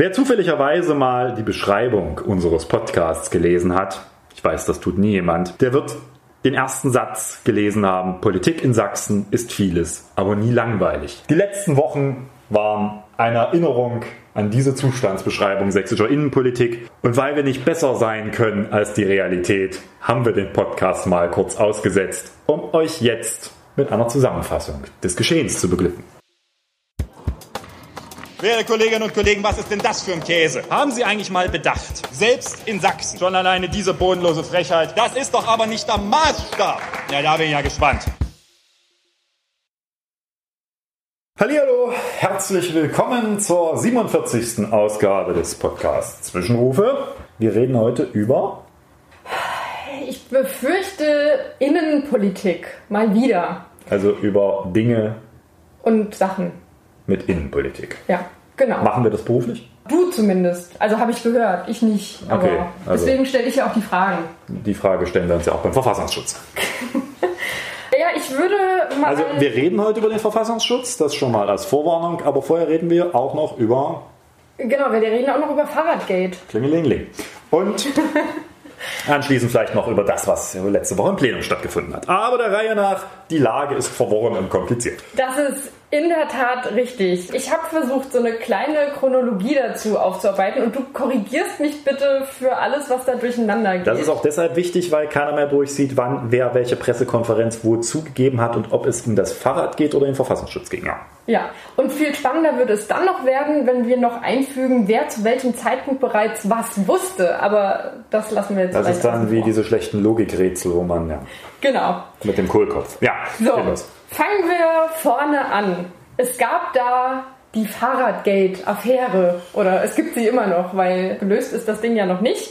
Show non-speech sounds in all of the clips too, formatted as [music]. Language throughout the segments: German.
Wer zufälligerweise mal die Beschreibung unseres Podcasts gelesen hat, ich weiß, das tut nie jemand, der wird den ersten Satz gelesen haben, Politik in Sachsen ist vieles, aber nie langweilig. Die letzten Wochen waren eine Erinnerung an diese Zustandsbeschreibung sächsischer Innenpolitik. Und weil wir nicht besser sein können als die Realität, haben wir den Podcast mal kurz ausgesetzt, um euch jetzt mit einer Zusammenfassung des Geschehens zu beglücken. Werte Kolleginnen und Kollegen, was ist denn das für ein Käse? Haben Sie eigentlich mal bedacht? Selbst in Sachsen. Schon alleine diese bodenlose Frechheit. Das ist doch aber nicht der Maßstab. Ja, da bin ich ja gespannt. Hallo, herzlich willkommen zur 47. Ausgabe des Podcasts Zwischenrufe. Wir reden heute über Ich befürchte Innenpolitik mal wieder also über Dinge und Sachen. Mit Innenpolitik. Ja, genau. Machen wir das beruflich? Du zumindest. Also habe ich gehört, ich nicht. Aber Okay, also- deswegen stelle ich ja auch die Fragen. Die Frage stellen wir uns ja auch beim Verfassungsschutz. [laughs] Ja, ich würde mal. Also wir reden heute über den Verfassungsschutz, das schon mal als Vorwarnung, aber vorher reden wir auch noch über genau, wir reden auch noch über Fahrradgate. Klingelingling. Und [laughs] anschließend vielleicht noch über das, was letzte Woche im Plenum stattgefunden hat. Aber der Reihe nach, die Lage ist verworren und kompliziert. Das ist in der Tat richtig. Ich habe versucht, so eine kleine Chronologie dazu aufzuarbeiten und du korrigierst mich bitte für alles, was da durcheinander geht. Das ist auch deshalb wichtig, weil keiner mehr durchsieht, wann wer welche Pressekonferenz wo zugegeben hat und ob es um das Fahrrad geht oder den Verfassungsschutz ging. Ja. Ja, und viel spannender wird es dann noch werden, wenn wir noch einfügen, wer zu welchem Zeitpunkt bereits was wusste. Aber das lassen wir jetzt Das ist dann wie diese schlechten Logikrätsel, wo man ja Genau. mit dem Kohlkopf. Ja, So. Fangen wir vorne an. Es gab da die Fahrradgate-Affäre. Oder es gibt sie immer noch, weil gelöst ist das Ding ja noch nicht.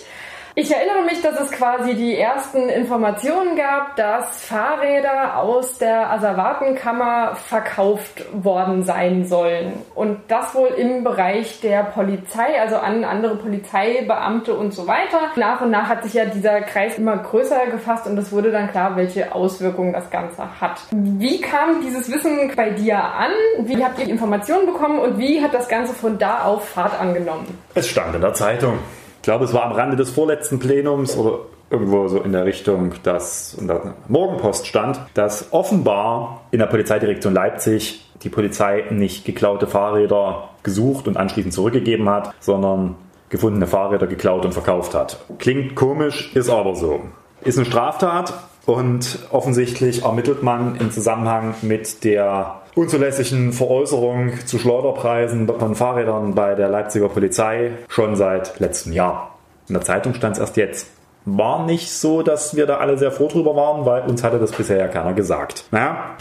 Ich erinnere mich, dass es quasi die ersten Informationen gab, dass Fahrräder aus der Asservatenkammer verkauft worden sein sollen. Und das wohl im Bereich der Polizei, also an andere Polizeibeamte und so weiter. Nach und nach hat sich ja dieser Kreis immer größer gefasst und es wurde dann klar, welche Auswirkungen das Ganze hat. Wie kam dieses Wissen bei dir an? Wie habt ihr die Informationen bekommen und wie hat das Ganze von da auf Fahrt angenommen? Es stand in der Zeitung. Ich glaube, es war am Rande des vorletzten Plenums oder irgendwo so in der Richtung, dass in der Morgenpost stand, dass offenbar in der Polizeidirektion Leipzig die Polizei nicht geklaute Fahrräder gesucht und anschließend zurückgegeben hat, sondern gefundene Fahrräder geklaut und verkauft hat. Klingt komisch, ist aber so. Ist eine Straftat und offensichtlich ermittelt man im Zusammenhang mit der unzulässigen Veräußerung zu Schleuderpreisen von Fahrrädern bei der Leipziger Polizei schon seit letztem Jahr. In der Zeitung stand es erst jetzt. War nicht so, dass wir da alle sehr froh drüber waren, weil uns hatte das bisher ja keiner gesagt. Naja,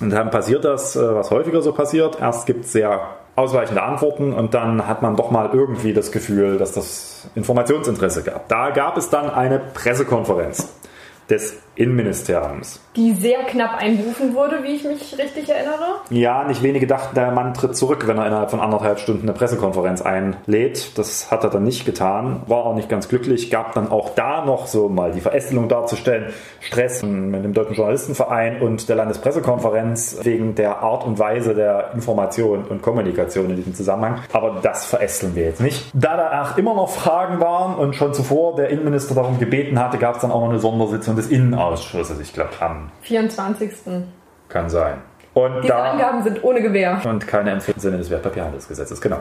und dann passiert das, äh, was häufiger so passiert. Erst gibt es sehr ausweichende Antworten und dann hat man doch mal irgendwie das Gefühl, dass das Informationsinteresse gab. Da gab es dann eine Pressekonferenz des Innenministeriums. Die sehr knapp einberufen wurde, wie ich mich richtig erinnere. Ja, nicht wenige dachten, der Mann tritt zurück, wenn er innerhalb von anderthalb Stunden eine Pressekonferenz einlädt. Das hat er dann nicht getan, war auch nicht ganz glücklich, gab dann auch da noch so mal die Verästelung darzustellen, Stress mit dem Deutschen Journalistenverein und der Landespressekonferenz wegen der Art und Weise der Information und Kommunikation in diesem Zusammenhang. Aber das verästeln wir jetzt nicht. Da danach immer noch Fragen waren und schon zuvor der Innenminister darum gebeten hatte, gab es dann auch noch eine Sondersitzung des Innenausschusses, ich glaube am 24. kann sein. Und Diese da Angaben sind ohne Gewähr. und keine Empfehlung Sinne des Wertpapierhandelsgesetzes, genau.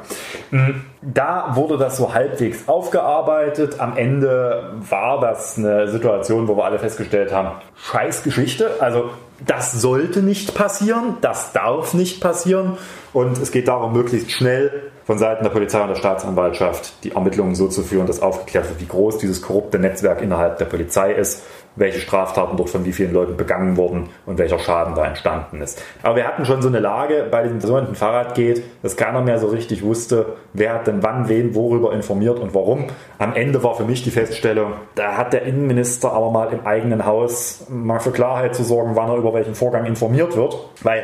Mm, Da wurde das so halbwegs aufgearbeitet. Am Ende war das eine Situation, wo wir alle festgestellt haben, scheiß Geschichte. Also das sollte nicht passieren, das darf nicht passieren. Und es geht darum, möglichst schnell von Seiten der Polizei und der Staatsanwaltschaft die Ermittlungen so zu führen, dass aufgeklärt wird, wie groß dieses korrupte Netzwerk innerhalb der Polizei ist, welche Straftaten dort von wie vielen Leuten begangen wurden und welcher Schaden da entstanden ist. Aber wir hatten schon so eine Lage bei dem sogenannten Fahrrad geht, dass keiner mehr so richtig wusste, wer hat denn wann wen worüber informiert und warum. Am Ende war für mich die Feststellung, da hat der Innenminister aber mal im eigenen Haus mal für Klarheit zu sorgen, wann er über welchen Vorgang informiert wird, weil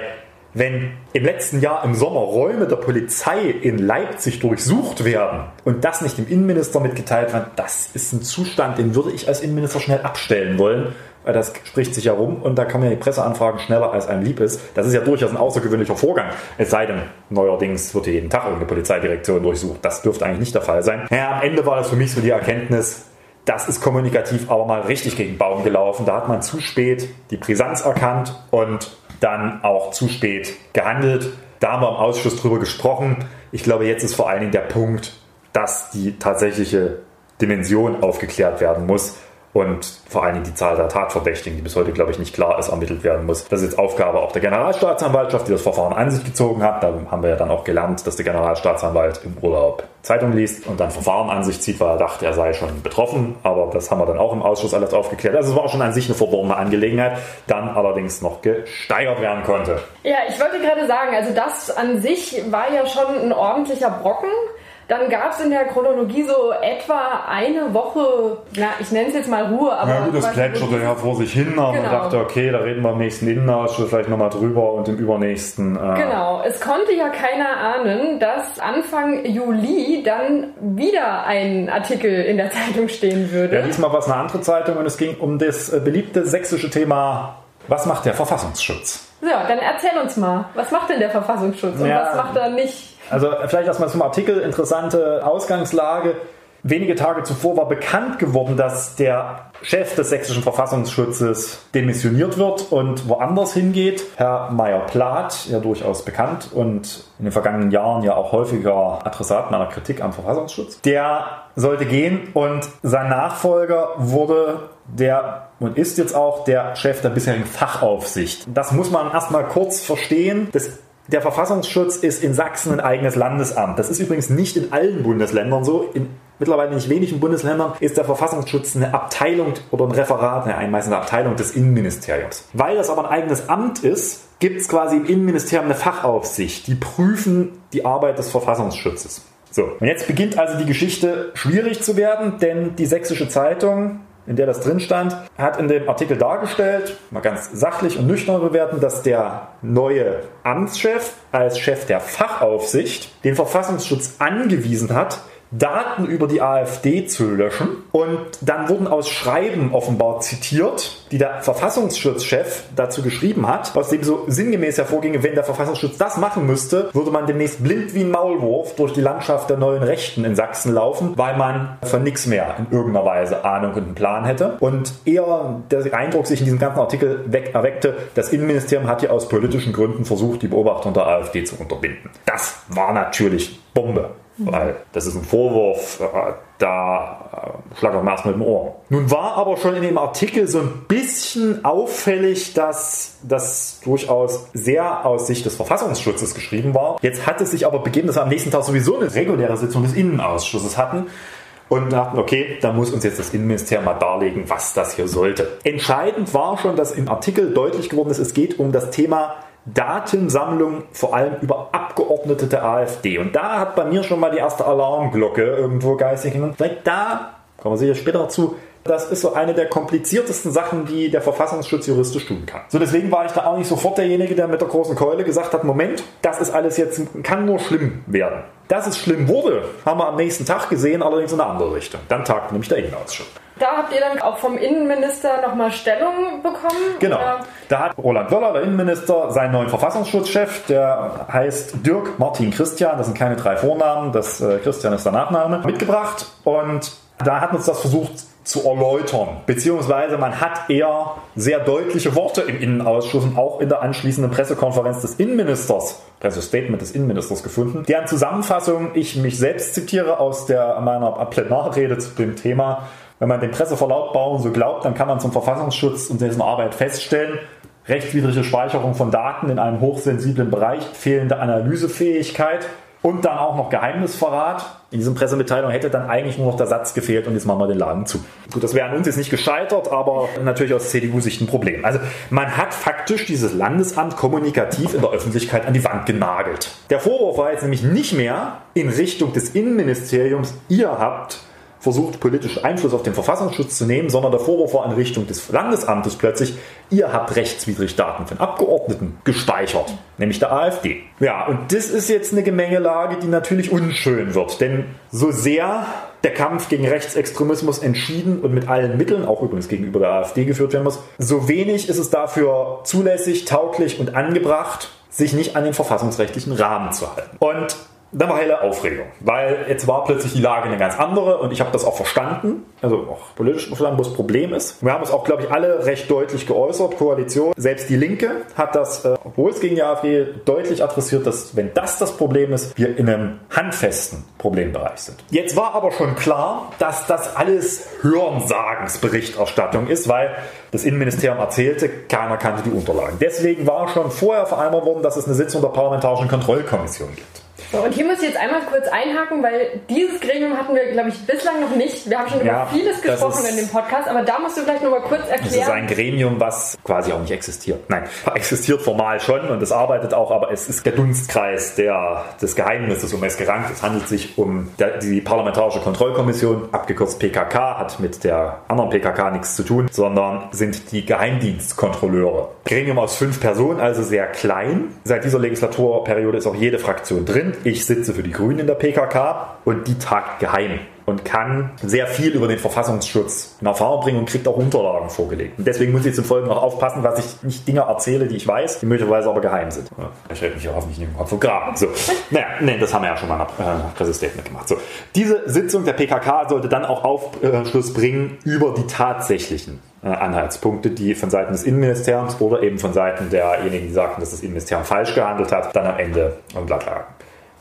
wenn im letzten Jahr im Sommer Räume der Polizei in Leipzig durchsucht werden und das nicht dem Innenminister mitgeteilt wird, das ist ein Zustand, den würde ich als Innenminister schnell abstellen wollen, das spricht sich ja rum und da kommen ja die Presseanfragen schneller als einem lieb ist. Das ist ja durchaus ein außergewöhnlicher Vorgang. Es sei denn, neuerdings wird hier jeden Tag irgendeine Polizeidirektion durchsucht. Das dürfte eigentlich nicht der Fall sein. Ja, am Ende war das für mich so die Erkenntnis, das ist kommunikativ aber mal richtig gegen den Baum gelaufen. Da hat man zu spät die Brisanz erkannt und dann auch zu spät gehandelt. Da haben wir im Ausschuss drüber gesprochen. Ich glaube, jetzt ist vor allen Dingen der Punkt, dass die tatsächliche Dimension aufgeklärt werden muss und vor allen Dingen die Zahl der Tatverdächtigen, die bis heute, glaube ich, nicht klar ist, ermittelt werden muss. Das ist jetzt Aufgabe auch der Generalstaatsanwaltschaft, die das Verfahren an sich gezogen hat. Da haben wir ja dann auch gelernt, dass der Generalstaatsanwalt im Urlaub Zeitung liest und dann Verfahren an sich zieht, weil er dachte, er sei schon betroffen. Aber das haben wir dann auch im Ausschuss alles aufgeklärt. Also es war schon an sich eine verworrene Angelegenheit, dann allerdings noch gesteigert werden konnte. Ja, ich wollte gerade sagen, also das an sich war ja schon ein ordentlicher Brocken. Dann gab es in der Chronologie so etwa eine Woche, na, ich nenne es jetzt mal Ruhe, aber. Ja, gut, das plätscherte ja vor sich hin, aber genau. man dachte, okay, da reden wir im nächsten Innenausschuss vielleicht nochmal drüber und im übernächsten. Äh genau, es konnte ja keiner ahnen, dass Anfang Juli dann wieder ein Artikel in der [laughs] Zeitung stehen würde. Ja, diesmal war es eine andere Zeitung und es ging um das äh, beliebte sächsische Thema, was macht der Verfassungsschutz? Ja, dann erzähl uns mal, was macht denn der Verfassungsschutz und ja, was macht er nicht? Also vielleicht erstmal zum Artikel, interessante Ausgangslage. Wenige Tage zuvor war bekannt geworden, dass der Chef des sächsischen Verfassungsschutzes demissioniert wird und woanders hingeht. Herr Meyer-Plath, ja durchaus bekannt und in den vergangenen Jahren ja auch häufiger Adressat meiner Kritik am Verfassungsschutz. Der sollte gehen und sein Nachfolger wurde der und ist jetzt auch der Chef der bisherigen Fachaufsicht. Das muss man erstmal kurz verstehen. Das der Verfassungsschutz ist in Sachsen ein eigenes Landesamt. Das ist übrigens nicht in allen Bundesländern so. In mittlerweile nicht wenigen Bundesländern ist der Verfassungsschutz eine Abteilung oder ein Referat, eine, eine Abteilung des Innenministeriums. Weil das aber ein eigenes Amt ist, gibt es quasi im Innenministerium eine Fachaufsicht. Die prüfen die Arbeit des Verfassungsschutzes. So, und jetzt beginnt also die Geschichte schwierig zu werden, denn die Sächsische Zeitung in der das drin stand, hat in dem Artikel dargestellt, mal ganz sachlich und nüchtern bewerten, dass der neue Amtschef als Chef der Fachaufsicht den Verfassungsschutz angewiesen hat, Daten über die AfD zu löschen. Und dann wurden aus Schreiben offenbar zitiert, die der Verfassungsschutzchef dazu geschrieben hat, aus dem so sinngemäß hervorginge, wenn der Verfassungsschutz das machen müsste, würde man demnächst blind wie ein Maulwurf durch die Landschaft der neuen Rechten in Sachsen laufen, weil man von nichts mehr in irgendeiner Weise Ahnung und einen Plan hätte. Und eher der Eindruck sich in diesem ganzen Artikel weg, erweckte, das Innenministerium hat hier aus politischen Gründen versucht, die Beobachtung der AfD zu unterbinden. Das war natürlich Bombe. Weil das ist ein Vorwurf, äh, da äh, schlagt man erstmal mit dem Ohr. Nun war aber schon in dem Artikel so ein bisschen auffällig, dass das durchaus sehr aus Sicht des Verfassungsschutzes geschrieben war. Jetzt hat es sich aber begeben, dass wir am nächsten Tag sowieso eine reguläre Sitzung des Innenausschusses hatten und dachten, okay, da muss uns jetzt das Innenministerium mal darlegen, was das hier sollte. Entscheidend war schon, dass im Artikel deutlich geworden ist, es geht um das Thema Datensammlung vor allem über Abgeordnete der AfD. Und da hat bei mir schon mal die erste Alarmglocke irgendwo geistig genommen. Da kommen wir sicher später dazu. Das ist so eine der kompliziertesten Sachen, die der Verfassungsschutz juristisch tun kann. So, deswegen war ich da auch nicht sofort derjenige, der mit der großen Keule gesagt hat, Moment, das ist alles jetzt, kann nur schlimm werden. Dass es schlimm wurde, haben wir am nächsten Tag gesehen, allerdings in eine andere Richtung. Dann tagt nämlich der Innenausschuss. Da habt ihr dann auch vom Innenminister nochmal Stellung bekommen? Genau. Oder? Da hat Roland Wöller, der Innenminister, seinen neuen Verfassungsschutzchef, der heißt Dirk Martin Christian, das sind keine drei Vornamen, das äh, Christian ist der Nachname, mitgebracht. Und da hat uns das versucht zu erläutern. Beziehungsweise man hat eher sehr deutliche Worte im Innenausschuss und auch in der anschließenden Pressekonferenz des Innenministers, Pressestatement des Innenministers gefunden, deren Zusammenfassung ich mich selbst zitiere aus der, meiner Plenarrede zu dem Thema wenn man den Presseverlautbarungen so glaubt, dann kann man zum Verfassungsschutz und dessen Arbeit feststellen, rechtswidrige Speicherung von Daten in einem hochsensiblen Bereich, fehlende Analysefähigkeit und dann auch noch Geheimnisverrat. In diesem Pressemitteilung hätte dann eigentlich nur noch der Satz gefehlt und jetzt machen wir den Laden zu. Gut, das wäre an uns jetzt nicht gescheitert, aber natürlich aus CDU-Sicht ein Problem. Also man hat faktisch dieses Landesamt kommunikativ in der Öffentlichkeit an die Wand genagelt. Der Vorwurf war jetzt nämlich nicht mehr in Richtung des Innenministeriums, ihr habt versucht, politisch Einfluss auf den Verfassungsschutz zu nehmen, sondern der Vorwurf war in Richtung des Landesamtes plötzlich, ihr habt rechtswidrig Daten von Abgeordneten gespeichert, nämlich der AfD. Ja, und das ist jetzt eine Gemengelage, die natürlich unschön wird, denn so sehr der Kampf gegen Rechtsextremismus entschieden und mit allen Mitteln, auch übrigens gegenüber der AfD geführt werden muss, so wenig ist es dafür zulässig, tauglich und angebracht, sich nicht an den verfassungsrechtlichen Rahmen zu halten. Und dann war helle Aufregung, weil jetzt war plötzlich die Lage eine ganz andere und ich habe das auch verstanden, also auch politisch verstanden, wo das Problem ist. Wir haben es auch, glaube ich, alle recht deutlich geäußert, Koalition. Selbst die Linke hat das, äh, obwohl es gegen die AfD deutlich adressiert, dass wenn das das Problem ist, wir in einem handfesten Problembereich sind. Jetzt war aber schon klar, dass das alles Hörensagensberichterstattung ist, weil das Innenministerium erzählte, keiner kannte die Unterlagen. Deswegen war schon vorher vereinbart worden, dass es eine Sitzung der Parlamentarischen Kontrollkommission gibt. So, und hier muss ich jetzt einmal kurz einhaken, weil dieses Gremium hatten wir, glaube ich, bislang noch nicht. Wir haben schon Ja, über vieles das gesprochen ist- in dem Podcast, aber da musst du vielleicht noch mal kurz Es ist erklären. ein Gremium, was quasi auch nicht existiert. Nein, [laughs] existiert formal schon und es arbeitet auch, aber es ist der Dunstkreis der, des Geheimnisses um es gerankt. Es handelt sich um der, die Parlamentarische Kontrollkommission, abgekürzt PKK, hat mit der anderen PKK nichts zu tun, sondern sind die Geheimdienstkontrolleure. Gremium aus fünf Personen, also sehr klein. Seit dieser Legislaturperiode ist auch jede Fraktion drin. Ich sitze für die Grünen in der PKK und die tagt geheim und kann sehr viel über den Verfassungsschutz in Erfahrung bringen und kriegt auch Unterlagen vorgelegt. Und deswegen muss ich zum Folgenden auch aufpassen, dass ich nicht Dinge erzähle, die ich weiß, die möglicherweise aber geheim sind. Ich werde mich ja hoffentlich nicht im Kopf vergraben. So. [laughs] Naja, nee, das haben wir ja schon mal nach äh, Pressestatement gemacht. So. Diese Sitzung der PKK sollte dann auch Aufschluss bringen über die tatsächlichen äh, Anhaltspunkte, die von Seiten des Innenministeriums oder eben von Seiten derjenigen, die sagten, dass das Innenministerium falsch gehandelt hat, dann am Ende am Blatt lagen.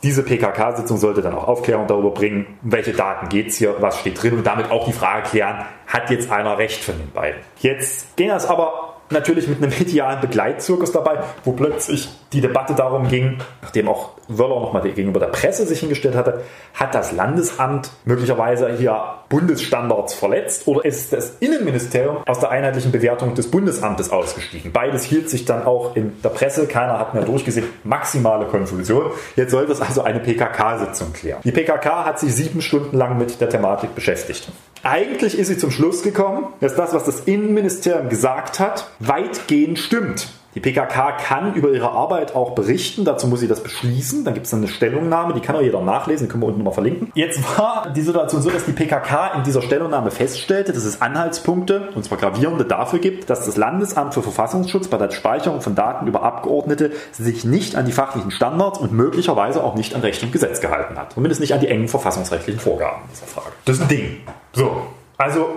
Diese PKK-Sitzung sollte dann auch Aufklärung darüber bringen, um welche Daten geht es hier, was steht drin und damit auch die Frage klären, hat jetzt einer recht von den beiden. Jetzt ging das aber natürlich mit einem [laughs] medialen Begleitzirkus dabei, wo plötzlich die Debatte darum ging, nachdem auch Wöller nochmal gegenüber der Presse sich hingestellt hatte, hat das Landesamt möglicherweise hier Bundesstandards verletzt oder ist das Innenministerium aus der einheitlichen Bewertung des Bundesamtes ausgestiegen? Beides hielt sich dann auch in der Presse, keiner hat mehr durchgesehen, maximale Konfusion. Jetzt sollte es also eine PKK-Sitzung klären. Die PKK hat sich sieben Stunden lang mit der Thematik beschäftigt. Eigentlich ist sie zum Schluss gekommen, dass das, was das Innenministerium gesagt hat, weitgehend stimmt. Die PKK kann über ihre Arbeit auch berichten, dazu muss sie das beschließen. Dann gibt es eine Stellungnahme, die kann auch jeder nachlesen, die können wir unten mal verlinken. Jetzt war die Situation so, dass die PKK in dieser Stellungnahme feststellte, dass es Anhaltspunkte, und zwar gravierende, dafür gibt, dass das Landesamt für Verfassungsschutz bei der Speicherung von Daten über Abgeordnete sich nicht an die fachlichen Standards und möglicherweise auch nicht an Recht und Gesetz gehalten hat. Zumindest nicht an die engen verfassungsrechtlichen Vorgaben dieser Frage. Das ist ein Ding. So, also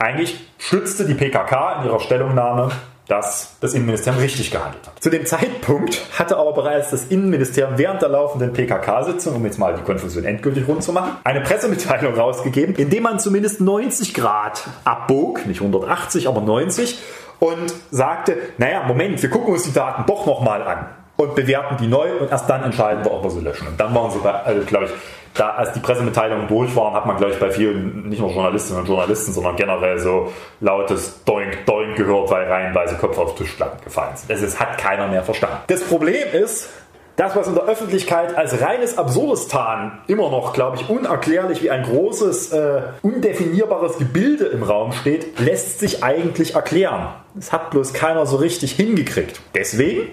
eigentlich stützte die PKK in ihrer Stellungnahme dass das Innenministerium richtig gehandelt hat. Zu dem Zeitpunkt hatte aber bereits das Innenministerium während der laufenden PKK-Sitzung, um jetzt mal die Konfusion endgültig rund zu machen, eine Pressemitteilung rausgegeben, in dem man zumindest 90 Grad abbog, nicht 180, aber 90, und sagte, naja, Moment, wir gucken uns die Daten doch nochmal an und bewerten die neu und erst dann entscheiden wir, ob wir sie löschen. Und dann waren sie also, glaube ich, da, als die Pressemitteilungen durch waren, hat man, glaube ich, bei vielen, nicht nur Journalistinnen und Journalisten, sondern generell so lautes Doink, Doink gehört, weil reihenweise Köpfe auf Tischplatten gefallen sind. Ist, hat keiner mehr verstanden. Das Problem ist, das, was in der Öffentlichkeit als reines Absurdistan immer noch, glaube ich, unerklärlich wie ein großes, äh, undefinierbares Gebilde im Raum steht, lässt sich eigentlich erklären. Das hat bloß keiner so richtig hingekriegt. Deswegen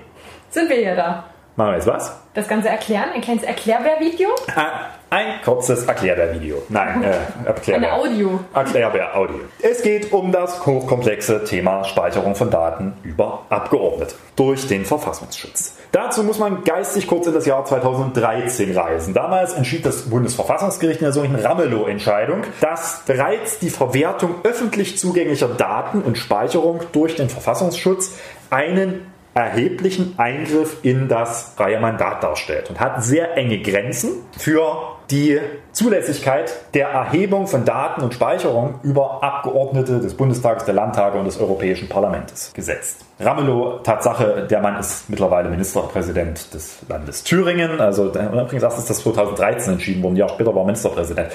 Sind wir hier da? Machen wir jetzt was? Das Ganze erklären? Ein kleines Erklärbär-Video? Ah, Ein kurzes Erklärbär-Video. Nein, äh, Erklärbär. Ein Audio. Erklärbär-Audio. Es geht um das hochkomplexe Thema Speicherung von Daten über Abgeordnete durch den Verfassungsschutz. Dazu muss man geistig kurz in das Jahr 2013 reisen. Damals entschied das Bundesverfassungsgericht in der sogenannten Ramelow-Entscheidung, dass bereits die Verwertung öffentlich zugänglicher Daten und Speicherung durch den Verfassungsschutz einen erheblichen Eingriff in das freie Mandat darstellt und hat sehr enge Grenzen für die Zulässigkeit der Erhebung von Daten und Speicherung über Abgeordnete des Bundestages, der Landtage und des Europäischen Parlaments gesetzt. Ramelow, Tatsache, der Mann ist mittlerweile Ministerpräsident des Landes Thüringen. Also übrigens erst ist das 2013 entschieden worden, Jahr später war er Ministerpräsident.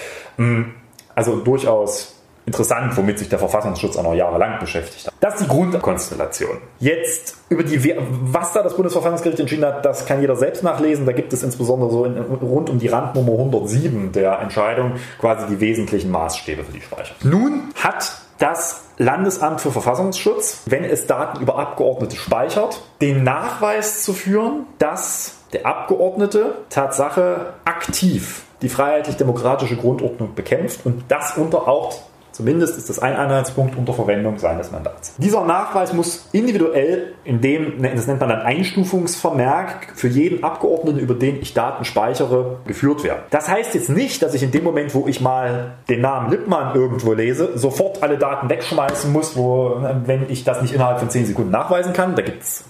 Also durchaus interessant, womit sich der Verfassungsschutz auch noch jahrelang beschäftigt hat. Das ist die Grundkonstellation. Jetzt über die, was da das Bundesverfassungsgericht entschieden hat, das kann jeder selbst nachlesen. Da gibt es insbesondere so in, rund um die Randnummer 107 der Entscheidung quasi die wesentlichen Maßstäbe für die Speicherung. Nun hat das Landesamt für Verfassungsschutz, wenn es Daten über Abgeordnete speichert, den Nachweis zu führen, dass der Abgeordnete Tatsache aktiv die freiheitlich-demokratische Grundordnung bekämpft und das unter auch Zumindest ist das ein Anhaltspunkt unter Verwendung seines Mandats. Dieser Nachweis muss individuell in dem, das nennt man dann Einstufungsvermerk, für jeden Abgeordneten, über den ich Daten speichere, geführt werden. Das heißt jetzt nicht, dass ich in dem Moment, wo ich mal den Namen Lippmann irgendwo lese, sofort alle Daten wegschmeißen muss, wo, wenn ich das nicht innerhalb von 10 Sekunden nachweisen kann. Da gibt es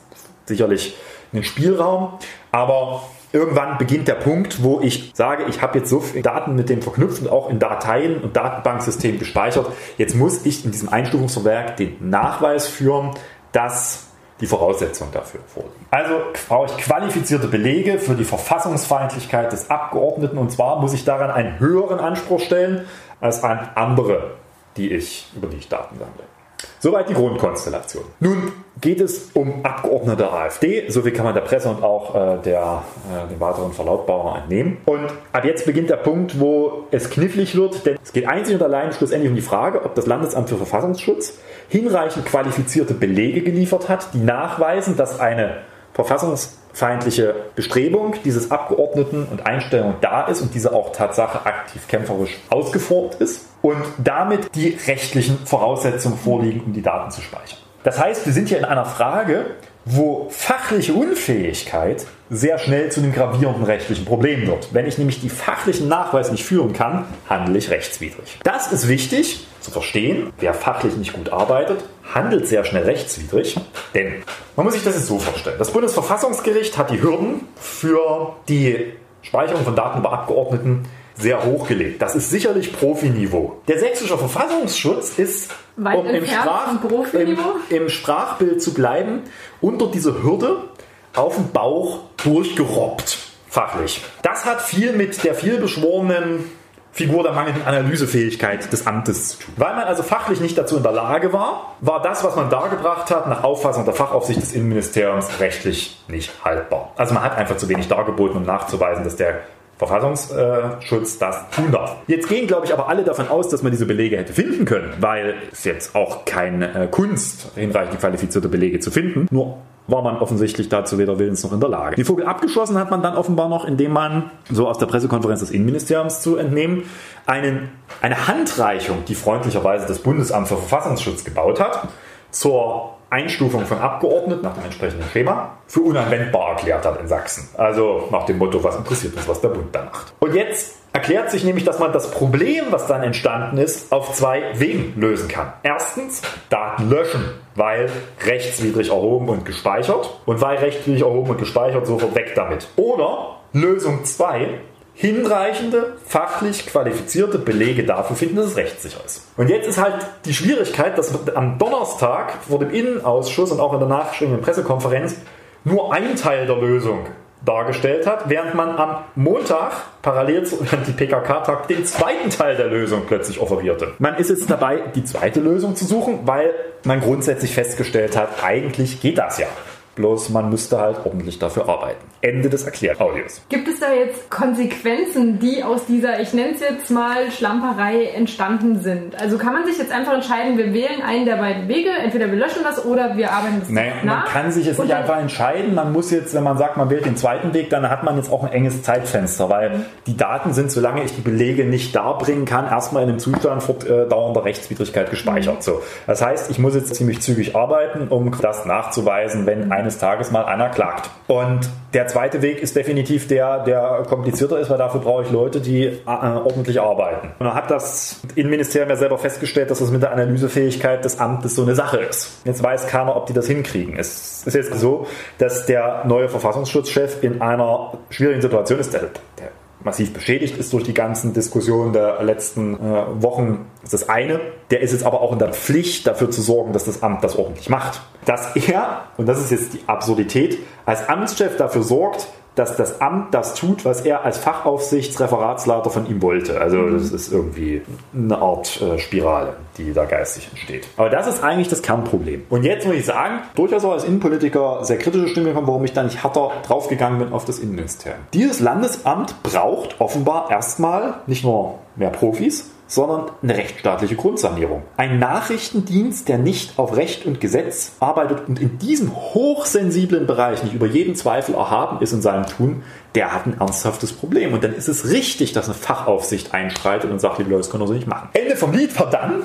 sicherlich einen Spielraum. Aber irgendwann beginnt der Punkt, wo ich sage, ich habe jetzt so viele Daten mit dem verknüpft und auch in Dateien und Datenbanksystemen gespeichert. Jetzt muss ich in diesem Einstufungsverwerk den Nachweis führen, dass die Voraussetzungen dafür vorliegen. Also brauche ich qualifizierte Belege für die Verfassungsfeindlichkeit des Abgeordneten und zwar muss ich daran einen höheren Anspruch stellen als an andere, die ich, über die ich Daten sammle. Soweit die Grundkonstellation. Nun geht es um Abgeordnete der AfD. So viel kann man der Presse und auch äh, der, äh, den weiteren Verlautbarungen entnehmen. Und ab jetzt beginnt der Punkt, wo es knifflig wird, denn es geht einzig und allein schlussendlich um die Frage, ob das Landesamt für Verfassungsschutz hinreichend qualifizierte Belege geliefert hat, die nachweisen, dass eine verfassungsfeindliche Bestrebung dieses Abgeordneten und Einstellung da ist und diese auch Tatsache aktiv kämpferisch ausgeformt ist und damit die rechtlichen Voraussetzungen vorliegen, um die Daten zu speichern. Das heißt, wir sind hier in einer Frage, wo fachliche Unfähigkeit sehr schnell zu einem gravierenden rechtlichen Problem wird. Wenn ich nämlich die fachlichen Nachweise nicht führen kann, handle ich rechtswidrig. Das ist wichtig zu verstehen. Wer fachlich nicht gut arbeitet, handelt sehr schnell rechtswidrig. Denn man muss sich das jetzt so vorstellen. Das Bundesverfassungsgericht hat die Hürden für die Speicherung von Daten über Abgeordneten sehr hochgelegt. Das ist sicherlich Profiniveau. Der sächsische Verfassungsschutz ist, Weit um im, Sprach, im, im Sprachbild zu bleiben, unter diese Hürde auf den Bauch durchgerobbt, fachlich. Das hat viel mit der vielbeschworenen Figur der mangelnden Analysefähigkeit des Amtes zu tun. Weil man also fachlich nicht dazu in der Lage war, war das, was man dargebracht hat, nach Auffassung der Fachaufsicht des Innenministeriums rechtlich nicht haltbar. Also man hat einfach zu wenig dargeboten, um nachzuweisen, dass der Verfassungsschutz das tun darf. Jetzt gehen, glaube ich, aber alle davon aus, dass man diese Belege hätte finden können, weil es jetzt auch keine Kunst, hinreichend qualifizierte Belege zu finden. Nur war man offensichtlich dazu weder willens noch in der Lage. Die Vogel abgeschlossen hat man dann offenbar noch, indem man, so aus der Pressekonferenz des Innenministeriums zu entnehmen, einen, eine Handreichung, die freundlicherweise das Bundesamt für Verfassungsschutz gebaut hat, zur Einstufung von Abgeordneten nach dem entsprechenden Schema für unanwendbar erklärt hat in Sachsen. Also nach dem Motto, was interessiert uns, was der Bund da macht. Und jetzt erklärt sich nämlich, dass man das Problem, was dann entstanden ist, auf zwei Wegen lösen kann. Erstens, Daten löschen, weil rechtswidrig erhoben und gespeichert. Und weil rechtswidrig erhoben und gespeichert, sofort weg damit. Oder Lösung 2, hinreichende, fachlich qualifizierte Belege dafür finden, dass es rechtssicher ist. Und jetzt ist halt die Schwierigkeit, dass am Donnerstag vor dem Innenausschuss und auch in der nachstehenden Pressekonferenz nur ein Teil der Lösung dargestellt hat, während man am Montag parallel zu [laughs] die PKK-Tag den zweiten Teil der Lösung plötzlich offerierte. Man ist jetzt dabei, die zweite Lösung zu suchen, weil man grundsätzlich festgestellt hat, eigentlich geht das ja. Bloß man müsste halt ordentlich dafür arbeiten. Ende des Erkläraudios. Gibt es da jetzt Konsequenzen, die aus dieser, ich nenne es jetzt mal, Schlamperei entstanden sind? Also kann man sich jetzt einfach entscheiden, wir wählen einen der beiden Wege, entweder wir löschen das oder wir arbeiten das naja, nach? Man kann sich jetzt nicht einfach entscheiden. Man muss jetzt, wenn man sagt, man wählt den zweiten Weg, dann hat man jetzt auch ein enges Zeitfenster, weil mhm. die Daten sind, solange ich die Belege nicht darbringen kann, erstmal in einem Zustand fortdauernder Rechtswidrigkeit gespeichert. Mhm. So. Das heißt, ich muss jetzt ziemlich zügig arbeiten, um das nachzuweisen, wenn ein eines Tages mal einer klagt. Und der zweite Weg ist definitiv der, der komplizierter ist, weil dafür brauche ich Leute, die äh, ordentlich arbeiten. Und dann hat das Innenministerium ja selber festgestellt, dass das mit der Analysefähigkeit des Amtes so eine Sache ist. Jetzt weiß keiner, ob die das hinkriegen. Es ist jetzt so, dass der neue Verfassungsschutzchef in einer schwierigen Situation ist. Der, der massiv beschädigt ist durch die ganzen Diskussionen der letzten äh, Wochen, ist das eine. Der ist jetzt aber auch in der Pflicht, dafür zu sorgen, dass das Amt das ordentlich macht. Dass er, und das ist jetzt die Absurdität, als Amtschef dafür sorgt, dass das Amt das tut, was er als Fachaufsichtsreferatsleiter von ihm wollte. Also mhm. das ist irgendwie eine Art äh, Spirale, die da geistig entsteht. Aber das ist eigentlich das Kernproblem. Und jetzt muss ich sagen, durchaus auch als Innenpolitiker sehr kritische Stimme gekommen, warum ich da nicht härter draufgegangen bin auf das Innenministerium. Dieses Landesamt braucht offenbar erstmal nicht nur mehr Profis, sondern eine rechtsstaatliche Grundsanierung. Ein Nachrichtendienst, der nicht auf Recht und Gesetz arbeitet und in diesem hochsensiblen Bereich nicht über jeden Zweifel erhaben ist in seinem Tun, der hat ein ernsthaftes Problem. Und dann ist es richtig, dass eine Fachaufsicht einschreitet und sagt, liebe Leute, das können wir so nicht machen. Ende vom Lied dann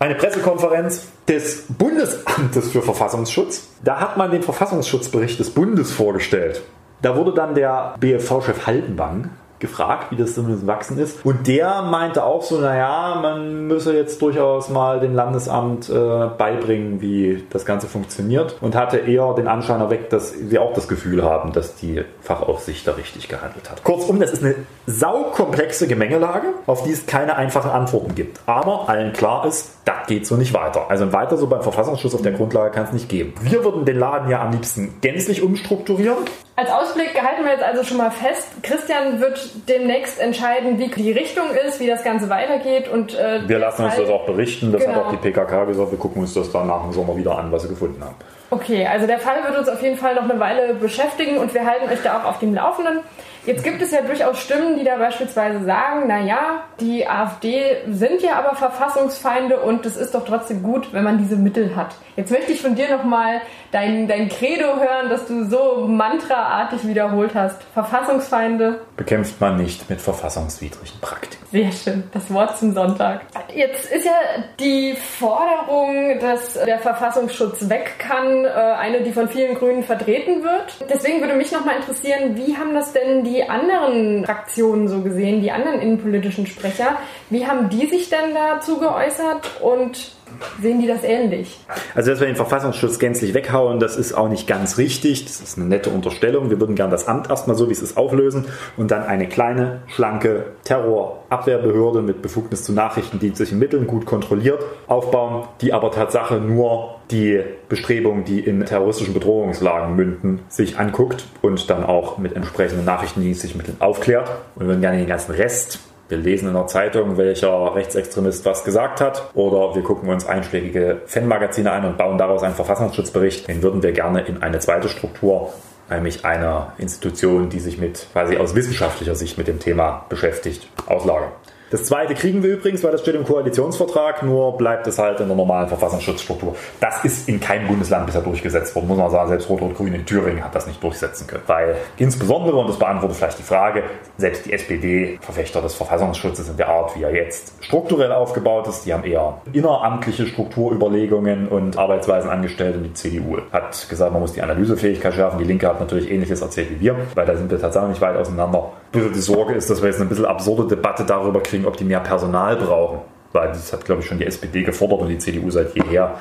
eine Pressekonferenz des Bundesamtes für Verfassungsschutz. Da hat man den Verfassungsschutzbericht des Bundes vorgestellt. Da wurde dann der BFV-Chef Haltenwang gefragt, wie das zumindest wachsen ist. Und der meinte auch so, naja, man müsse jetzt durchaus mal dem Landesamt äh, beibringen, wie das Ganze funktioniert. Und hatte eher den Anschein erweckt, dass wir auch das Gefühl haben, dass die Fachaufsicht da richtig gehandelt hat. Kurzum, das ist eine saukomplexe Gemengelage, auf die es keine einfachen Antworten gibt. Aber allen klar ist, das geht so nicht weiter. Also weiter so beim Verfassungsschutz auf der Grundlage kann es nicht geben. Wir würden den Laden ja am liebsten gänzlich umstrukturieren. Als Ausblick halten wir jetzt also schon mal fest, Christian wird demnächst entscheiden, wie die Richtung ist, wie das Ganze weitergeht. Und, äh, wir lassen uns das auch berichten. Das genau. hat auch die PKK gesagt. Wir gucken uns das dann nach dem Sommer wieder an, was sie gefunden haben. Okay, also der Fall wird uns auf jeden Fall noch eine Weile beschäftigen und wir halten euch da auch auf dem Laufenden. Jetzt gibt es ja durchaus Stimmen, die da beispielsweise sagen, naja, die AfD sind ja aber Verfassungsfeinde und es ist doch trotzdem gut, wenn man diese Mittel hat. Jetzt möchte ich von dir nochmal dein, dein Credo hören, dass du so mantraartig wiederholt hast. Verfassungsfeinde bekämpft man nicht mit verfassungswidrigen Praktiken. Sehr schön, das Wort zum Sonntag. Jetzt ist ja die Forderung, dass der Verfassungsschutz weg kann, äh, eine, die von vielen Grünen vertreten wird. Deswegen würde mich nochmal interessieren, wie haben das denn die anderen Fraktionen so gesehen, die anderen innenpolitischen Sprecher? Wie haben die sich denn dazu geäußert und Sehen die das ähnlich? Also, dass wir den Verfassungsschutz gänzlich weghauen, das ist auch nicht ganz richtig. Das ist eine nette Unterstellung. Wir würden gerne das Amt erstmal so, wie es ist, auflösen und dann eine kleine, schlanke Terrorabwehrbehörde mit Befugnis zu nachrichtendienstlichen Mitteln gut kontrolliert aufbauen, die aber Tatsache nur die Bestrebungen, die in terroristischen Bedrohungslagen münden, sich anguckt und dann auch mit entsprechenden nachrichtendienstlichen Mitteln aufklärt. Und wir würden gerne den ganzen Rest wir lesen in der Zeitung, welcher Rechtsextremist was gesagt hat, oder wir gucken uns einschlägige Fanmagazine an und bauen daraus einen Verfassungsschutzbericht. Den würden wir gerne in eine zweite Struktur, nämlich einer Institution, die sich mit quasi aus wissenschaftlicher Sicht mit dem Thema beschäftigt, auslagern. Das zweite kriegen wir übrigens, weil das steht im Koalitionsvertrag, nur bleibt es halt in der normalen Verfassungsschutzstruktur. Das ist in keinem Bundesland bisher durchgesetzt worden, muss man sagen. Selbst Rot-Rot-Grün in Thüringen hat das nicht durchsetzen können. Weil insbesondere, und das beantwortet vielleicht die Frage, selbst die SPD, Verfechter des Verfassungsschutzes in der Art, wie er jetzt strukturell aufgebaut ist, die haben eher inneramtliche Strukturüberlegungen und Arbeitsweisen angestellt und die CDU hat gesagt, man muss die Analysefähigkeit schärfen. Die Linke hat natürlich ähnliches erzählt wie wir, weil da sind wir tatsächlich nicht weit auseinander. Die Sorge ist, dass wir jetzt eine bisschen absurde Debatte darüber kriegen, ob die mehr Personal brauchen. Weil das hat, glaube ich, schon die SPD gefordert und die CDU seit jeher.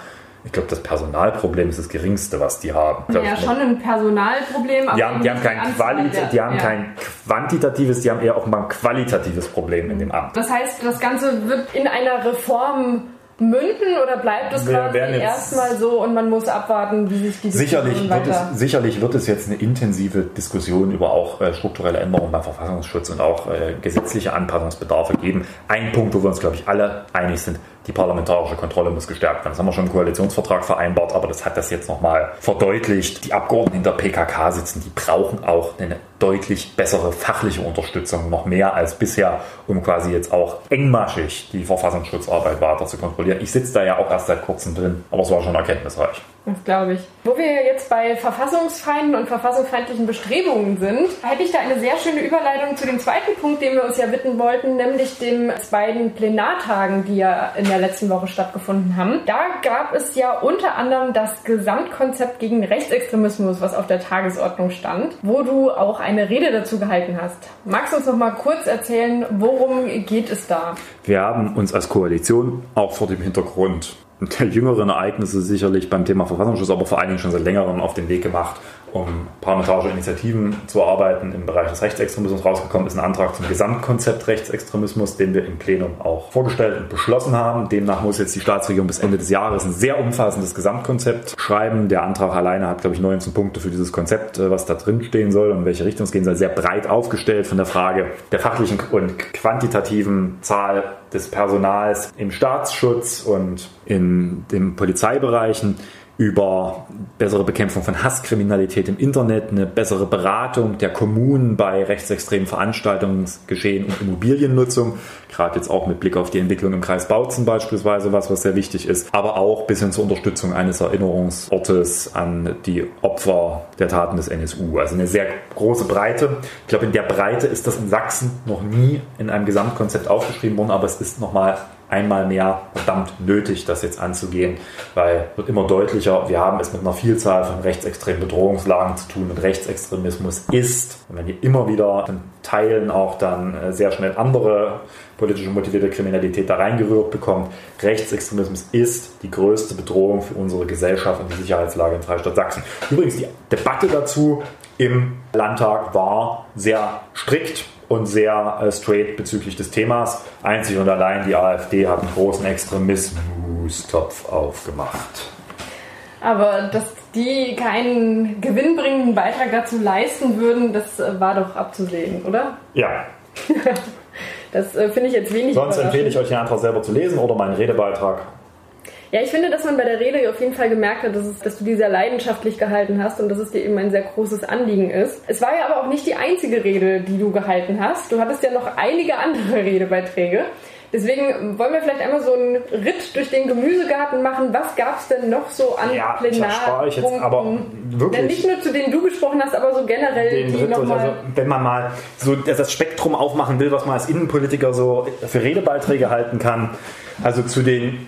Ich glaube, das Personalproblem ist das geringste, was die haben. Ja, schon ein Personalproblem. Aber die haben, die haben, kein, Quali die haben ja. kein quantitatives, die haben eher auch mal ein qualitatives Problem in dem Amt. Das heißt, das Ganze wird in einer Reform münden oder bleibt es quasi erstmal so und man muss abwarten, wie sich die sicherlich wird es, Sicherlich wird es jetzt eine intensive Diskussion über auch äh, strukturelle Änderungen beim Verfassungsschutz und auch äh, gesetzliche Anpassungsbedarfe geben. Ein Punkt, wo wir uns, glaube ich, alle einig sind, die parlamentarische Kontrolle muss gestärkt werden. Das haben wir schon im Koalitionsvertrag vereinbart, aber das hat das jetzt nochmal verdeutlicht. Die Abgeordneten der PKK sitzen, die brauchen auch eine deutlich bessere fachliche Unterstützung, noch mehr als bisher, um quasi jetzt auch engmaschig die Verfassungsschutzarbeit weiter zu kontrollieren. Ich sitze da ja auch erst seit kurzem drin, aber es war schon erkenntnisreich. Das glaube ich. Wo wir jetzt bei Verfassungsfeinden und verfassungsfeindlichen Bestrebungen sind, hätte ich da eine sehr schöne Überleitung zu dem zweiten Punkt, den wir uns ja widmen wollten, nämlich den beiden Plenartagen, die ja in der letzten Woche stattgefunden haben. Da gab es ja unter anderem das Gesamtkonzept gegen Rechtsextremismus, was auf der Tagesordnung stand, wo du auch eine Rede dazu gehalten hast. Magst du uns noch mal kurz erzählen, worum geht es da? Wir haben uns als Koalition auch vor dem Hintergrund der jüngeren Ereignisse sicherlich beim Thema Verfassungsschutz, aber vor allen Dingen schon seit längerem auf den Weg gemacht, um parlamentarische Initiativen zu erarbeiten im Bereich des Rechtsextremismus rausgekommen ist ein Antrag zum Gesamtkonzept Rechtsextremismus, den wir im Plenum auch vorgestellt und beschlossen haben. Demnach muss jetzt die Staatsregierung bis Ende des Jahres ein sehr umfassendes Gesamtkonzept schreiben. Der Antrag alleine hat, glaube ich, 19 Punkte für dieses Konzept, äh, was da drin stehen soll und in welche Richtung es gehen soll, sehr breit aufgestellt von der Frage der fachlichen und quantitativen Zahl des Personals im Staatsschutz und in den Polizeibereichen über bessere Bekämpfung von Hasskriminalität im Internet, eine bessere Beratung der Kommunen bei rechtsextremen Veranstaltungsgeschehen und Immobiliennutzung, gerade jetzt auch mit Blick auf die Entwicklung im Kreis Bautzen beispielsweise, was, was sehr wichtig ist, aber auch bis hin zur Unterstützung eines Erinnerungsortes an die Opfer der Taten des NSU. Also eine sehr große Breite. Ich glaube, in der Breite ist das in Sachsen noch nie in einem Gesamtkonzept aufgeschrieben worden, aber es ist nochmal einmal mehr verdammt nötig, das jetzt anzugehen, weil wird immer deutlicher, wir haben es mit einer Vielzahl von rechtsextremen Bedrohungslagen zu tun und Rechtsextremismus ist, wenn ihr immer wieder in Teilen auch dann äh, sehr schnell andere politische motivierte Kriminalität da reingerührt bekommt, Rechtsextremismus ist die größte Bedrohung für unsere Gesellschaft und die Sicherheitslage in Freistaat Sachsen. Übrigens, die Debatte dazu im Landtag war sehr strikt und sehr äh, straight bezüglich des Themas. Einzig und allein die AfD hat einen großen Extremismus-Topf aufgemacht. Aber dass die keinen gewinnbringenden Beitrag dazu leisten würden, das äh, war doch abzusehen, oder? Ja. [laughs] das äh, finde ich jetzt wenig. Sonst empfehle ich euch den Antrag selber zu lesen oder meinen Redebeitrag. Ja, ich finde, dass man bei der Rede auf jeden Fall gemerkt hat, dass, es, dass du die sehr leidenschaftlich gehalten hast und dass es dir eben ein sehr großes Anliegen ist. Es war ja aber auch nicht die einzige Rede, die du gehalten hast. Du hattest ja noch einige andere [laughs] Redebeiträge. Deswegen wollen wir vielleicht einmal so einen Ritt durch den Gemüsegarten machen. Was gab es denn noch so an ja, Plenarpunkten? Ich jetzt aber wirklich nicht nur zu denen du gesprochen hast, aber so generell den Ritt durch, also, wenn man mal so das Spektrum aufmachen will, was man als Innenpolitiker so für Redebeiträge halten kann. Also zu den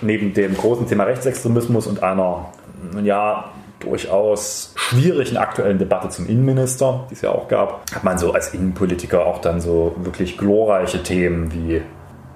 neben dem großen Thema Rechtsextremismus und einer, ja, durchaus schwierigen aktuellen Debatte zum Innenminister, die es ja auch gab, hat man so als Innenpolitiker auch dann so wirklich glorreiche Themen wie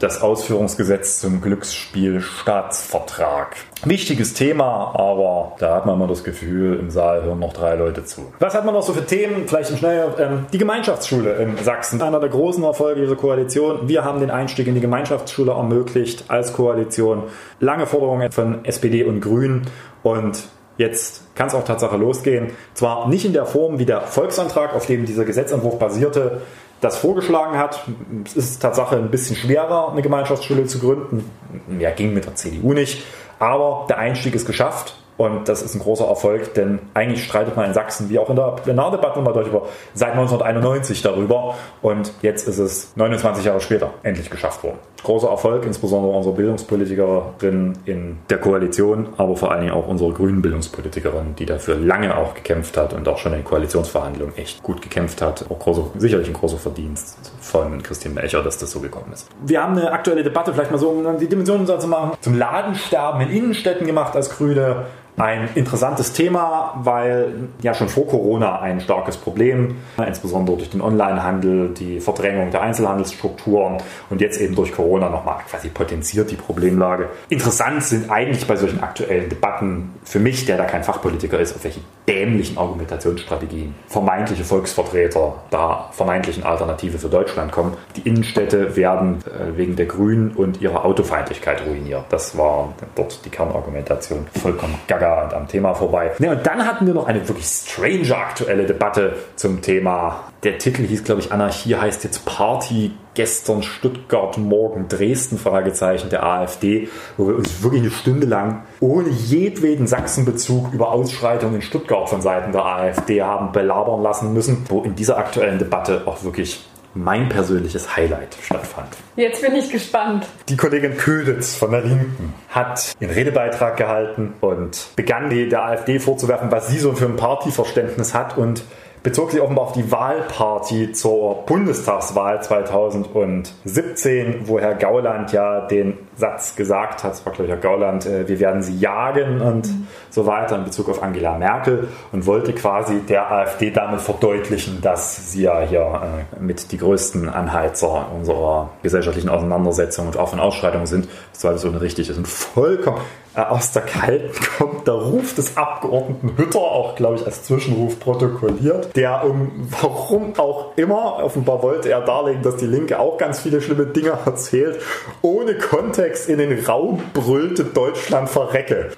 das Ausführungsgesetz zum Glücksspielstaatsvertrag. Wichtiges Thema, aber da hat man immer das Gefühl, im Saal hören noch drei Leute zu. Was hat man noch so für Themen? Vielleicht im Schnell. Ähm, die Gemeinschaftsschule in Sachsen. Einer der großen Erfolge dieser Koalition. Wir haben den Einstieg in die Gemeinschaftsschule ermöglicht als Koalition. Lange Forderungen von SPD und Grünen und Jetzt kann es auch Tatsache losgehen. Zwar nicht in der Form, wie der Volksantrag, auf dem dieser Gesetzentwurf basierte, das vorgeschlagen hat. Es ist Tatsache ein bisschen schwerer, eine Gemeinschaftsschule zu gründen. Ja, ging mit der CDU nicht. Aber der Einstieg ist geschafft. Und das ist ein großer Erfolg, denn eigentlich streitet man in Sachsen, wie auch in der Plenardebatte mal darüber, seit 1991 darüber. Und jetzt ist es 29 Jahre später endlich geschafft worden. Großer Erfolg, insbesondere unsere Bildungspolitikerin in der Koalition, aber vor allen Dingen auch unsere grünen Bildungspolitikerin, die dafür lange auch gekämpft hat und auch schon in Koalitionsverhandlungen echt gut gekämpft hat. Auch große, sicherlich ein großer Verdienst von Christine Melcher, dass das so gekommen ist. Wir haben eine aktuelle Debatte, vielleicht mal so, um die Dimensionen zu machen, zum Ladensterben in Innenstädten gemacht als Grüne ein interessantes Thema, weil ja schon vor Corona ein starkes Problem, insbesondere durch den Onlinehandel, die Verdrängung der Einzelhandelsstrukturen und jetzt eben durch Corona nochmal quasi potenziert die Problemlage. Interessant sind eigentlich bei solchen aktuellen Debatten für mich, der da kein Fachpolitiker ist, auf welche dämlichen Argumentationsstrategien vermeintliche Volksvertreter da vermeintlichen Alternative für Deutschland kommen. Die Innenstädte werden äh, wegen der Grünen und ihrer Autofeindlichkeit ruiniert. Das war dort die Kernargumentation. Vollkommen gaga und am Thema vorbei. Ja, und dann hatten wir noch eine wirklich strange aktuelle Debatte zum Thema. Der Titel hieß, glaube ich, Anarchie heißt jetzt Party gestern Stuttgart, morgen Dresden, Fragezeichen der AfD, wo wir uns wirklich eine Stunde lang ohne jedweden Sachsenbezug über Ausschreitungen in Stuttgart von Seiten der AfD haben belabern lassen müssen, wo in dieser aktuellen Debatte auch wirklich mein persönliches Highlight stattfand. Jetzt bin ich gespannt. Die Kollegin Köditz von der Linken hat ihren Redebeitrag gehalten und begann die, der AfD vorzuwerfen, was sie so für ein Partyverständnis hat und bezog sich offenbar auf die Wahlparty zur Bundestagswahl 2017, wo Herr Gauland ja den Satz gesagt hat, es war glaube ich Herr Gauland, äh, wir werden sie jagen und mhm. so weiter in Bezug auf Angela Merkel und wollte quasi der AfD damit verdeutlichen, dass sie ja hier äh, mit die größten Anheizer unserer gesellschaftlichen Auseinandersetzung und Auf- und Ausschreitungen sind. Das war alles unrichtig ist und vollkommen äh, aus der Kalten kommt der Ruf des Abgeordneten Hütter, auch glaube ich als Zwischenruf protokolliert, der um warum auch immer, offenbar wollte er darlegen, dass die Linke auch ganz viele schlimme Dinge erzählt, ohne Kontext in den Raum brüllte Deutschland verrecke.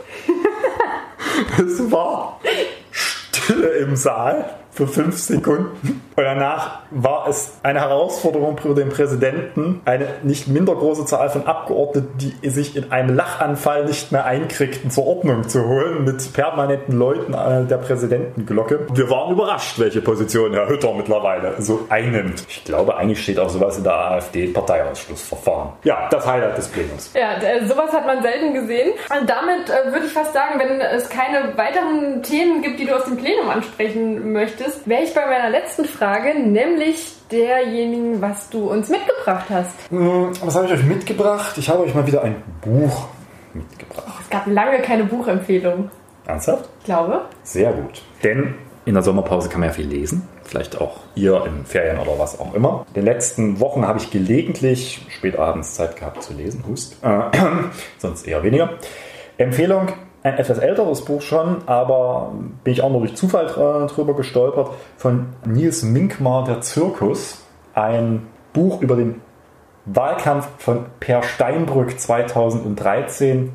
[laughs] es war Stille im Saal für fünf Sekunden. Und danach war es eine Herausforderung für den Präsidenten, eine nicht minder große Zahl von Abgeordneten, die sich in einem Lachanfall nicht mehr einkriegten, zur Ordnung zu holen, mit permanenten Leuten äh, der Präsidentenglocke. Wir waren überrascht, welche Position Herr Hütter mittlerweile so einnimmt. Ich glaube, eigentlich steht auch sowas in der AfD, Parteiausschlussverfahren. Ja, das Highlight des Plenums. Ja, sowas hat man selten gesehen. Und damit äh, würde ich fast sagen, wenn es keine weiteren Themen gibt, die du aus dem Plenum ansprechen möchtest, wäre ich bei meiner letzten Frage Frage, nämlich derjenigen, was du uns mitgebracht hast. Hm, was habe ich euch mitgebracht? Ich habe euch mal wieder ein Buch mitgebracht. Es gab lange keine Buchempfehlung. Ernsthaft? Ich glaube. Sehr gut. Denn in der Sommerpause kann man ja viel lesen. Vielleicht auch ihr in Ferien oder was auch immer. In den letzten Wochen habe ich gelegentlich spätabends Zeit gehabt zu lesen. Hust. Äh, [clears throat] sonst eher weniger. Empfehlung ein etwas älteres Buch schon, aber bin ich auch nur durch Zufall drüber gestolpert, von Nils Minkmar, Der Zirkus. Ein Buch über den Wahlkampf von Per Steinbrück 2013.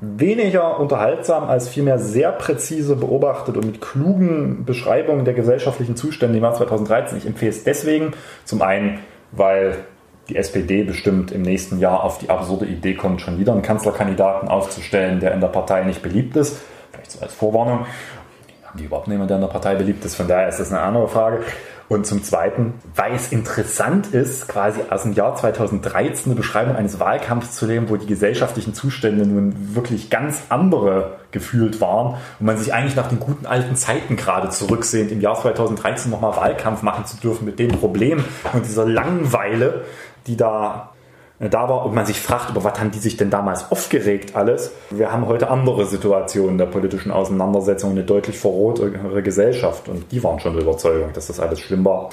Weniger unterhaltsam als vielmehr sehr präzise beobachtet und mit klugen Beschreibungen der gesellschaftlichen Zustände im Jahr 2013. Ich empfehle es deswegen. Zum einen, weil die SPD bestimmt im nächsten Jahr auf die absurde Idee kommt, schon wieder einen Kanzlerkandidaten aufzustellen, der in der Partei nicht beliebt ist. Vielleicht so als Vorwarnung. Haben die überhaupt niemanden, der in der Partei beliebt ist? Von daher ist das eine andere Frage. Und zum Zweiten, weil es interessant ist, quasi aus dem Jahr 2013 eine Beschreibung eines Wahlkampfs zu nehmen, wo die gesellschaftlichen Zustände nun wirklich ganz andere gefühlt waren und man sich eigentlich nach den guten alten Zeiten gerade zurücksehnt, im Jahr 2013 nochmal Wahlkampf machen zu dürfen mit dem Problem und dieser Langeweile, die da äh, da war und man sich fragt, über was haben die sich denn damals aufgeregt alles. Wir haben heute andere Situationen der politischen Auseinandersetzung, eine deutlich verrotere Gesellschaft und die waren schon der Überzeugung, dass das alles schlimm war.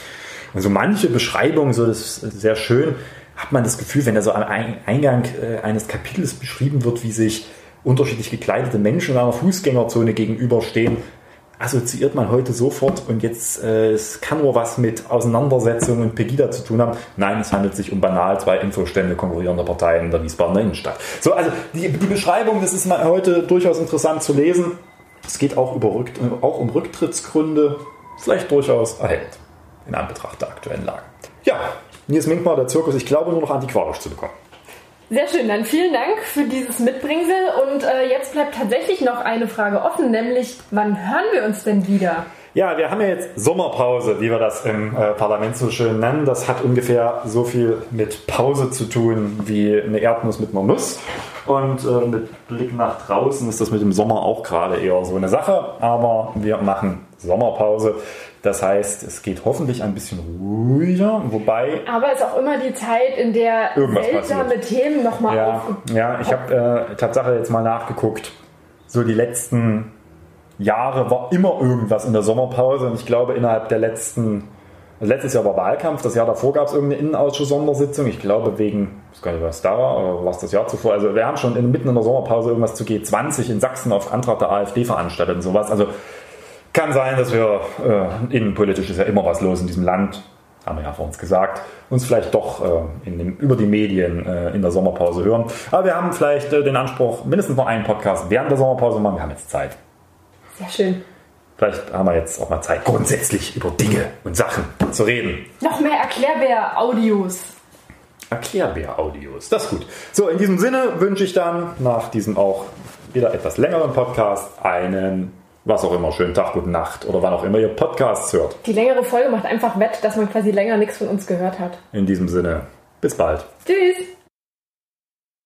Also manche Beschreibungen, so das ist sehr schön, hat man das Gefühl, wenn da so am Eingang äh, eines Kapitels beschrieben wird, wie sich unterschiedlich gekleidete Menschen in einer Fußgängerzone gegenüberstehen, assoziiert man heute sofort und jetzt äh, es kann nur was mit Auseinandersetzungen und Pegida zu tun haben. Nein, es handelt sich um banal zwei Infostände konkurrierender Parteien in der Wiesbadener Innenstadt. So, also die, die Beschreibung, das ist mal heute durchaus interessant zu lesen. Es geht auch, über, auch um Rücktrittsgründe, vielleicht durchaus erhellend in Anbetracht der aktuellen Lage. Ja, Nils Minkmar, der Zirkus, ich glaube nur noch antiquarisch zu bekommen. Sehr schön, dann vielen Dank für dieses Mitbringsel. Und äh, jetzt bleibt tatsächlich noch eine Frage offen, nämlich wann hören wir uns denn wieder? Ja, wir haben ja jetzt Sommerpause, wie wir das im äh, Parlament so schön nennen. Das hat ungefähr so viel mit Pause zu tun wie eine Erdnuss mit einer Nuss. Und äh, mit Blick nach draußen ist das mit dem Sommer auch gerade eher so eine Sache. Aber wir machen Sommerpause. Das heißt, es geht hoffentlich ein bisschen ruhiger, wobei. Aber es ist auch immer die Zeit, in der seltsame passiert. Themen nochmal ja, Ja, ich habe äh, Tatsache jetzt mal nachgeguckt. So die letzten Jahre war immer irgendwas in der Sommerpause und ich glaube innerhalb der letzten. Letztes Jahr war Wahlkampf, das Jahr davor gab es irgendeine Innenausschuss-Sondersitzung. Ich glaube wegen, ich weiß gar nicht, was da war, oder war es das Jahr zuvor. Also wir haben schon in, mitten in der Sommerpause irgendwas zu G20 in Sachsen auf Antrag der AfD veranstaltet und sowas. Also kann sein, dass wir, äh, innenpolitisch ist ja immer was los in diesem Land, haben wir ja vor uns gesagt, uns vielleicht doch äh, dem, über die Medien äh, in der Sommerpause hören. Aber wir haben vielleicht äh, den Anspruch, mindestens noch einen Podcast während der Sommerpause machen. Wir haben jetzt Zeit. Sehr schön. Vielleicht haben wir jetzt auch mal Zeit, grundsätzlich über Dinge und Sachen zu reden. Noch mehr Erklärbär-Audios. Erklärbär-Audios, das ist gut. So, in diesem Sinne wünsche ich dann nach diesem auch wieder etwas längeren Podcast einen was auch immer, schönen Tag, gute Nacht oder wann auch immer ihr Podcasts hört. Die längere Folge macht einfach wett, dass man quasi länger nichts von uns gehört hat. In diesem Sinne, bis bald. Tschüss.